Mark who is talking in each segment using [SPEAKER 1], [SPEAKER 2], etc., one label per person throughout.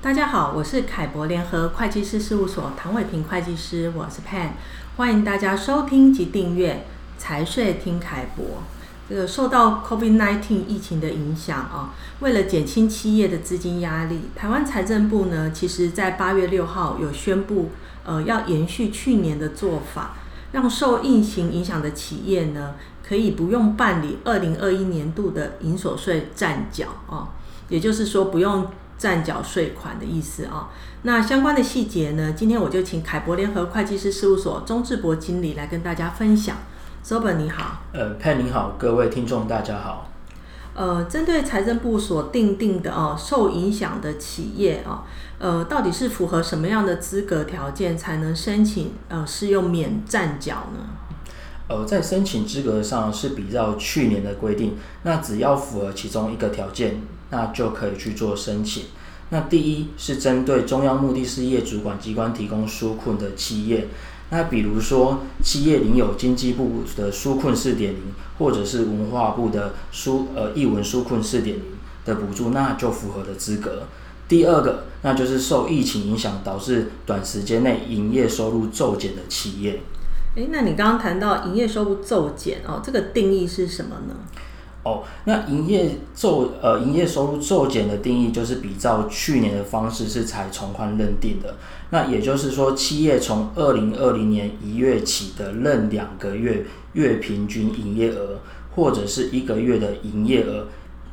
[SPEAKER 1] 大家好，我是凯博联合会计师事务所唐伟平会计师，我是 Pan，欢迎大家收听及订阅财税听凯博。这个受到 COVID-19 疫情的影响啊，为了减轻企业的资金压力，台湾财政部呢，其实在八月六号有宣布，呃，要延续去年的做法，让受疫情影响的企业呢，可以不用办理二零二一年度的营所税暂缴啊，也就是说不用。暂缴税款的意思啊，那相关的细节呢？今天我就请凯博联合会计师事务所钟志博经理来跟大家分享。周本你好，
[SPEAKER 2] 呃，Pan 你好，各位听众大家好。
[SPEAKER 1] 呃，针对财政部所定定的哦，受影响的企业啊，呃，到底是符合什么样的资格条件才能申请呃适用免暂缴呢？
[SPEAKER 2] 呃，在申请资格上是比照去年的规定，那只要符合其中一个条件。那就可以去做申请。那第一是针对中央目的事业主管机关提供纾困的企业，那比如说企业领有经济部的纾困四点零，或者是文化部的纾呃艺文纾困四点零的补助，那就符合的资格。第二个，那就是受疫情影响导致短时间内营业收入骤减的企业。
[SPEAKER 1] 诶，那你刚刚谈到营业收入骤减哦，这个定义是什么呢？
[SPEAKER 2] 哦，那营业骤呃营业收入骤减的定义就是比照去年的方式是才从宽认定的。那也就是说，企业从二零二零年一月起的任两个月月平均营业额，或者是一个月的营业额，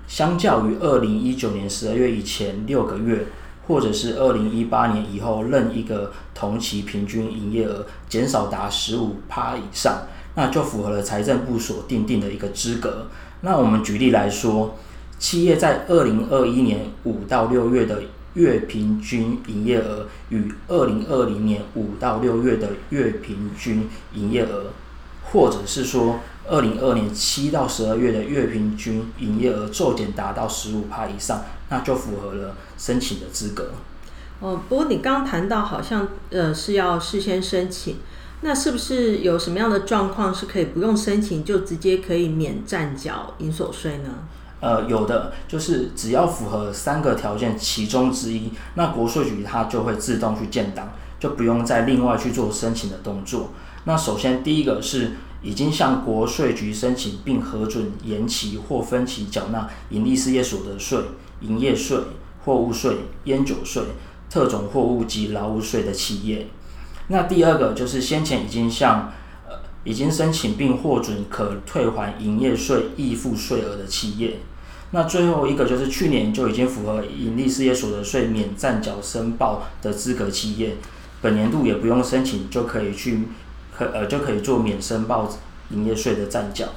[SPEAKER 2] 相较于二零一九年十二月以前六个月，或者是二零一八年以后任一个同期平均营业额减少达十五趴以上，那就符合了财政部所定定的一个资格。那我们举例来说，企业在二零二一年五到六月的月平均营业额与二零二零年五到六月的月平均营业额，或者是说二零二年七到十二月的月平均营业额骤减达到十五趴以上，那就符合了申请的资格。
[SPEAKER 1] 哦，不过你刚刚谈到好像呃是要事先申请。那是不是有什么样的状况是可以不用申请就直接可以免暂缴营所税呢？
[SPEAKER 2] 呃，有的，就是只要符合三个条件其中之一，那国税局它就会自动去建档，就不用再另外去做申请的动作。那首先第一个是已经向国税局申请并核准延期或分期缴纳盈利事业所得税、营业税、货物税、烟酒税、特种货物及劳务税的企业。那第二个就是先前已经向呃已经申请并获准可退还营业税溢付税额的企业，那最后一个就是去年就已经符合盈利事业所得税免暂缴申报的资格企业，本年度也不用申请就可以去可呃就可以做免申报营业税的暂缴。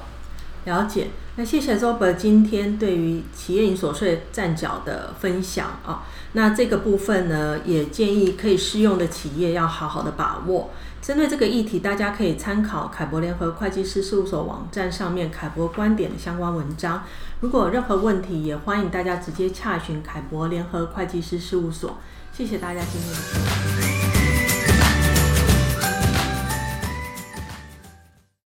[SPEAKER 1] 了解，那谢谢周伯今天对于企业营所税暂缴的分享啊。那这个部分呢，也建议可以适用的企业要好好的把握。针对这个议题，大家可以参考凯博联合会计师事务所网站上面凯博观点的相关文章。如果有任何问题，也欢迎大家直接洽询凯博联合会计师事务所。谢谢大家今天的。